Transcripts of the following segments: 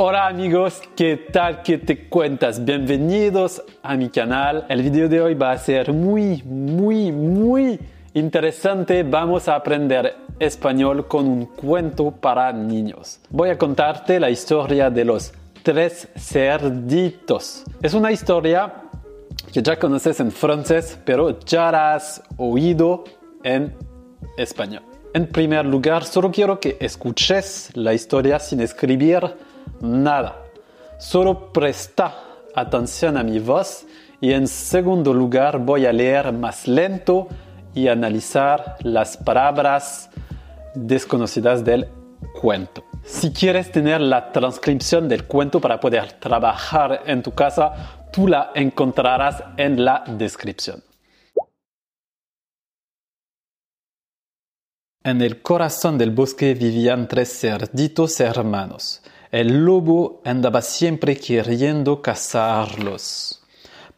Hola amigos, ¿qué tal? ¿Qué te cuentas? Bienvenidos a mi canal. El video de hoy va a ser muy, muy, muy interesante. Vamos a aprender español con un cuento para niños. Voy a contarte la historia de los tres cerditos. Es una historia que ya conoces en francés, pero ya la has oído en español. En primer lugar, solo quiero que escuches la historia sin escribir nada. Solo presta atención a mi voz y en segundo lugar voy a leer más lento y analizar las palabras desconocidas del cuento. Si quieres tener la transcripción del cuento para poder trabajar en tu casa, tú la encontrarás en la descripción. En el corazón del bosque vivían tres cerditos hermanos. El lobo andaba siempre queriendo cazarlos.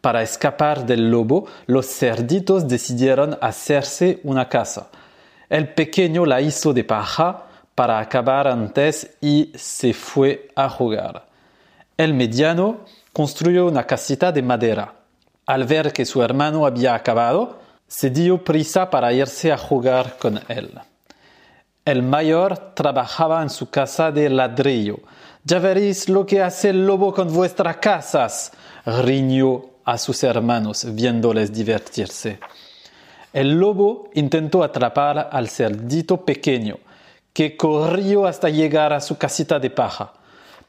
Para escapar del lobo, los cerditos decidieron hacerse una casa. El pequeño la hizo de paja para acabar antes y se fue a jugar. El mediano construyó una casita de madera. Al ver que su hermano había acabado, se dio prisa para irse a jugar con él. El mayor trabajaba en su casa de ladrillo. Ya veréis lo que hace el lobo con vuestras casas, riñó a sus hermanos viéndoles divertirse. El lobo intentó atrapar al cerdito pequeño, que corrió hasta llegar a su casita de paja.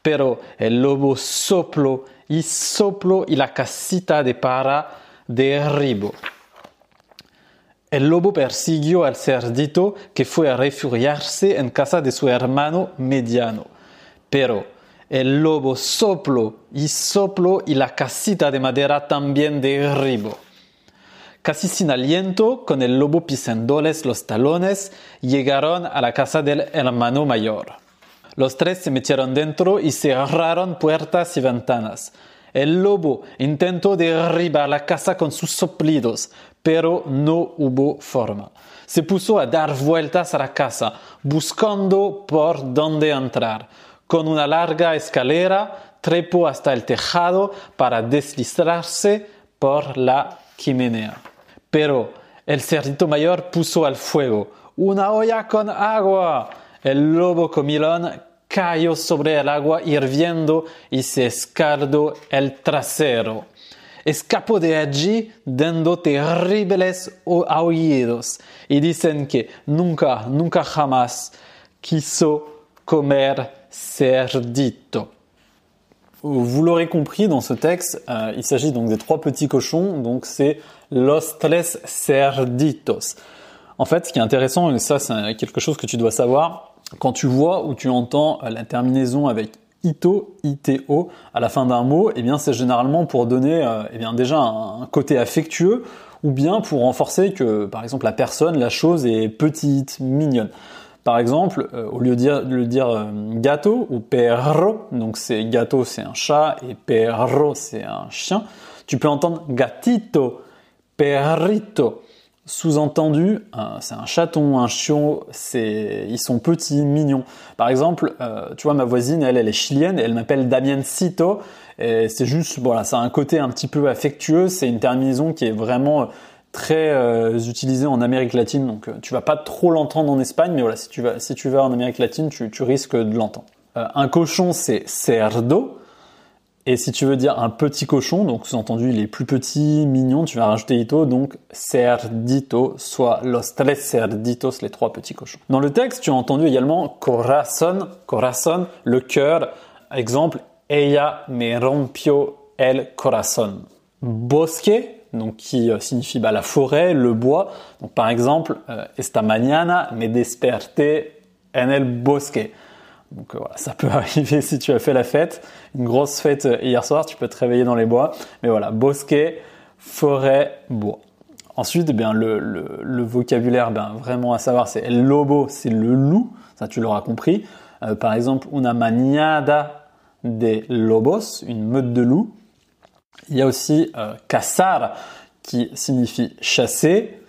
Pero el lobo sopló y sopló y la casita de paja derribó. El lobo persiguió al cerdito que fue a refugiarse en casa de su hermano mediano. Pero el lobo sopló y sopló y la casita de madera también derribó. Casi sin aliento, con el lobo pisándoles los talones, llegaron a la casa del hermano mayor. Los tres se metieron dentro y cerraron puertas y ventanas. El lobo intentó derribar la casa con sus soplidos, pero no hubo forma. Se puso a dar vueltas a la casa, buscando por dónde entrar. Con una larga escalera, trepó hasta el tejado para deslizarse por la chimenea. Pero el cerdito mayor puso al fuego una olla con agua. El lobo comilón cayó sobre el agua hirviendo y se escaldó el trasero. Escapó de allí dando terribles aullidos y dicen que nunca, nunca jamás quiso comer cerdito. Vous l'aurez compris dans ce texte, euh, il s'agit donc des trois petits cochons, donc c'est los tres cerditos. En fait, ce qui est intéressant, et ça c'est quelque chose que tu dois savoir, quand tu vois ou tu entends la terminaison avec ito, ito à la fin d'un mot, eh c'est généralement pour donner euh, eh déjà un, côté affectueux ou bien pour renforcer que par exemple la personne, la chose est petite, mignonne. Par exemple, euh, au lieu de dire, de dire gâteau ou perro, donc c'est gâteau c'est un chat et perro c'est un chien, tu peux entendre gatito, perrito. Sous-entendu, c'est un chaton, un chiot, c'est, ils sont petits, mignons. Par exemple, euh, tu vois, ma voisine, elle, elle est chilienne, elle m'appelle Damiencito, et c'est juste, voilà, ça a un côté un petit peu affectueux, c'est une terminaison qui est vraiment très euh, utilisée en Amérique latine, donc euh, tu vas pas trop l'entendre en Espagne, mais voilà, si tu vas, si tu vas en Amérique latine, tu risques de l'entendre. un cochon, c'est cerdo, et si tu veux dire un petit cochon, donc sous-entendu il est plus petit, mignon, tu vas rajouter ito, donc cerdito, soit los tres cerditos, les trois petits cochons. Dans le texte, tu as entendu également corazón, corazón, le cœur. Exemple, ella me rompió el corazón. Bosque, donc qui euh, signifie bah, la forêt, le bois. Donc par exemple, euh, esta mañana me desperté en el bosque. Donc euh, voilà, ça peut arriver si tu as fait la fête, une grosse fête euh, hier soir, tu peux te réveiller dans les bois. Mais voilà, bosquet, forêt, bois. Ensuite, eh bien, le, vocabulaire ben, vraiment à savoir, c'est lobo, c'est le loup, ça tu l'auras compris. Euh, par exemple, una manada de lobos, une meute de loups. Il y a aussi cazar, qui signifie chasser,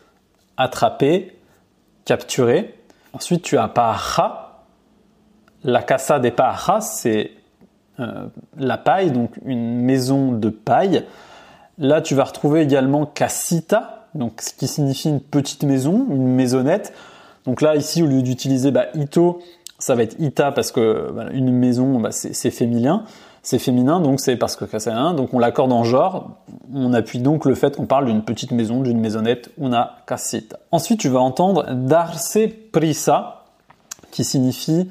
attraper, capturer. Ensuite, tu as paja, la casa de paja, c'est euh, la paille, donc une maison de paille. Là, tu vas retrouver également casita, donc ce qui signifie une petite maison, une maisonnette. Donc là, ici, au lieu d'utiliser bah, ito, ça va être ita parce que une maison, bah, c'est féminin. C'est féminin, donc c'est parce que un, donc on l'accorde en genre. On appuie donc le fait qu'on parle d'une petite maison, d'une maisonnette, una casita. Ensuite, tu vas entendre darse prisa, qui signifie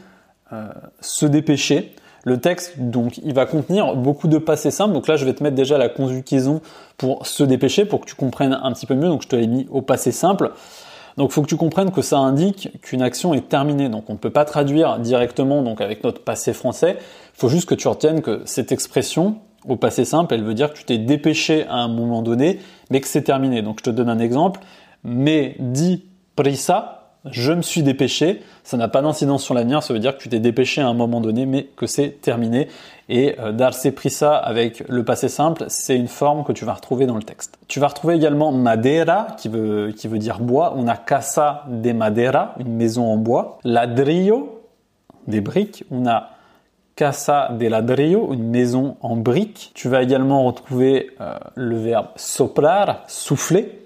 se dépêcher. Le texte, donc, il va contenir beaucoup de passés simples. Donc là, je vais te mettre déjà la conjugaison pour se dépêcher, pour que tu comprennes un petit peu mieux. Donc je te l'ai mis au passé simple. Donc il faut que tu comprennes que ça indique qu'une action est terminée. Donc on ne peut pas traduire directement donc avec notre passé français. Il faut juste que tu retiennes que cette expression au passé simple, elle veut dire que tu t'es dépêché à un moment donné, mais que c'est terminé. Donc je te donne un exemple. Mais dit prisa, je me suis dépêché, ça n'a pas d'incidence sur l'avenir, ça veut dire que tu t'es dépêché à un moment donné, mais que c'est terminé. Et euh, darse avec le passé simple, c'est une forme que tu vas retrouver dans le texte. Tu vas retrouver également madera, qui veut, qui veut dire bois. On a casa de madera, une maison en bois. Ladrillo, des briques. On a casa de ladrillo, une maison en briques. Tu vas également retrouver euh, le verbe soplar, souffler.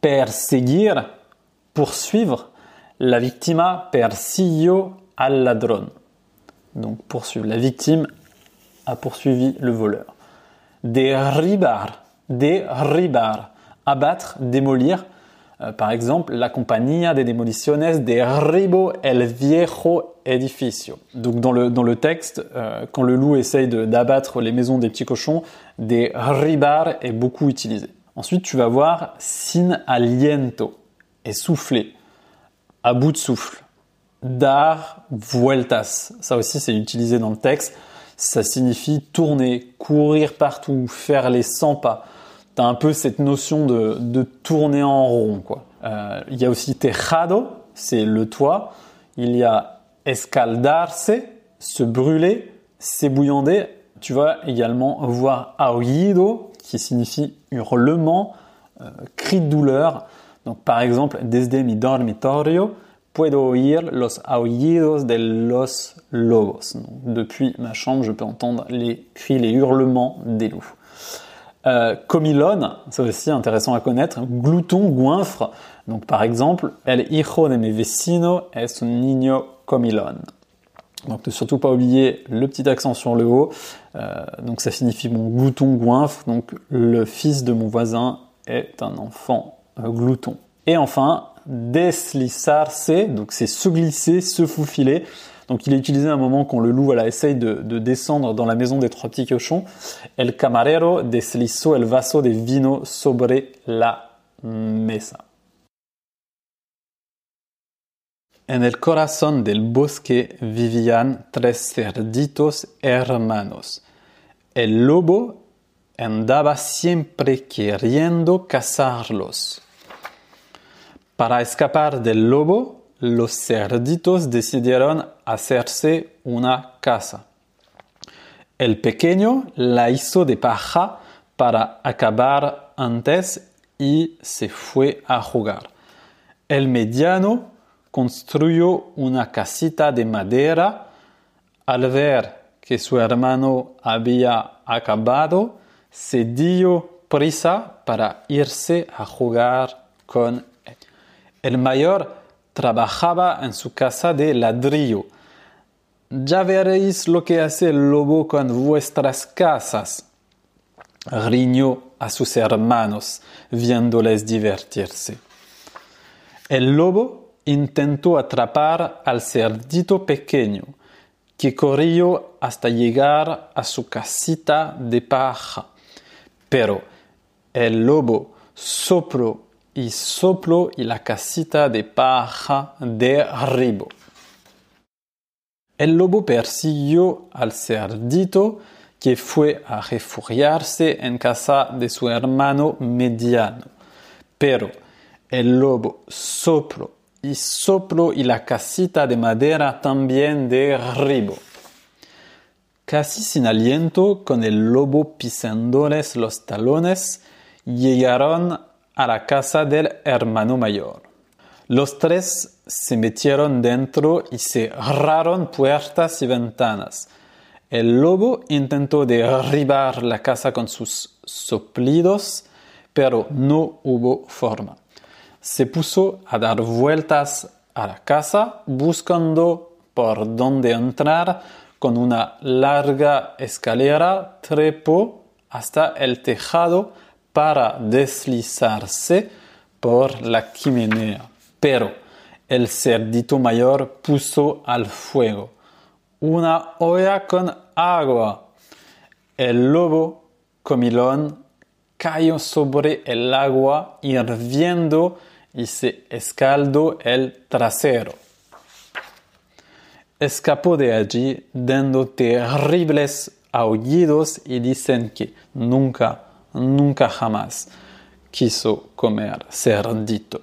Perseguir, poursuivre, la victima persiglio al ladron. Donc poursuivre. La victime a poursuivi le voleur. Derribar, derribar, abattre, démolir. Euh, par exemple, la compañía de demoliciones derribó el viejo edificio. Donc dans le, dans le texte, euh, quand le loup essaye d'abattre les maisons des petits cochons, derribar est beaucoup utilisé. Ensuite, tu vas voir sin aliento souffler, à bout de souffle. Dar vueltas, ça aussi c'est utilisé dans le texte. Ça signifie tourner, courir partout, faire les 100 pas. T'as un peu cette notion de, tourner en rond, quoi. Euh, il y a aussi tejado, c'est le toit. Il y a escaldarse, se brûler, s'ébouillander. Tu vas également voir aullido, qui signifie hurlement, euh, cri de douleur. Donc, par exemple, desde mi dormitorio puedo oír los aullidos de los lobos. depuis ma chambre, je peux entendre les cris, les hurlements des loups. Euh, comilon, c'est aussi intéressant à connaître. Glouton, goinfre. Donc, par exemple, el hijo de mi vecino es un niño comilon. Donc, ne surtout pas oublier le petit accent sur le haut. Euh, donc, ça signifie mon glouton goinfre. Donc, le fils de mon voisin est un enfant glouton. Et enfin, deslizarse, donc c'est se glisser, se faufiler. Donc il est utilisé à un moment quand le loup essaye de, de, descendre dans la maison des trois petits cochons. El camarero deslizó el vaso de vino sobre la mesa. En el corazón del bosque vivían tres cerditos hermanos. El lobo andaba siempre queriendo cazarlos. Para escapar del lobo, los cerditos decidieron hacerse una casa. El pequeño la hizo de paja para acabar antes y se fue a jugar. El mediano construyó una casita de madera. Al ver que su hermano había acabado, se dio prisa para irse a jugar con él. El mayor trabajaba en su casa de ladrillo. Ya veréis lo que hace el lobo con vuestras casas. Riñó a sus hermanos, viéndoles divertirse. El lobo intentó atrapar al cerdito pequeño, que corrió hasta llegar a su casita de paja. Pero el lobo sopló y sopló y la casita de paja derribó. El lobo persiguió al cerdito que fue a refugiarse en casa de su hermano mediano. Pero el lobo sopló y sopló y la casita de madera también derribó. Casi sin aliento, con el lobo pisándoles los talones, llegaron a la casa del hermano mayor. Los tres se metieron dentro y cerraron puertas y ventanas. El lobo intentó derribar la casa con sus soplidos, pero no hubo forma. Se puso a dar vueltas a la casa buscando por dónde entrar con una larga escalera, trepó hasta el tejado para deslizarse por la chimenea. Pero el cerdito mayor puso al fuego una olla con agua. El lobo comilón cayó sobre el agua hirviendo y se escaldó el trasero. Escapó de allí dando terribles aullidos y dicen que nunca, nunca jamás quiso comer cerdito.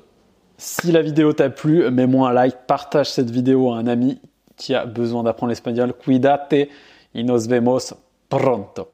Si la vidéo t'a plu, mets-moi un like, partage cette vidéo à un ami qui a besoin d'apprendre l'espagnol. Cuídate y nos vemos pronto.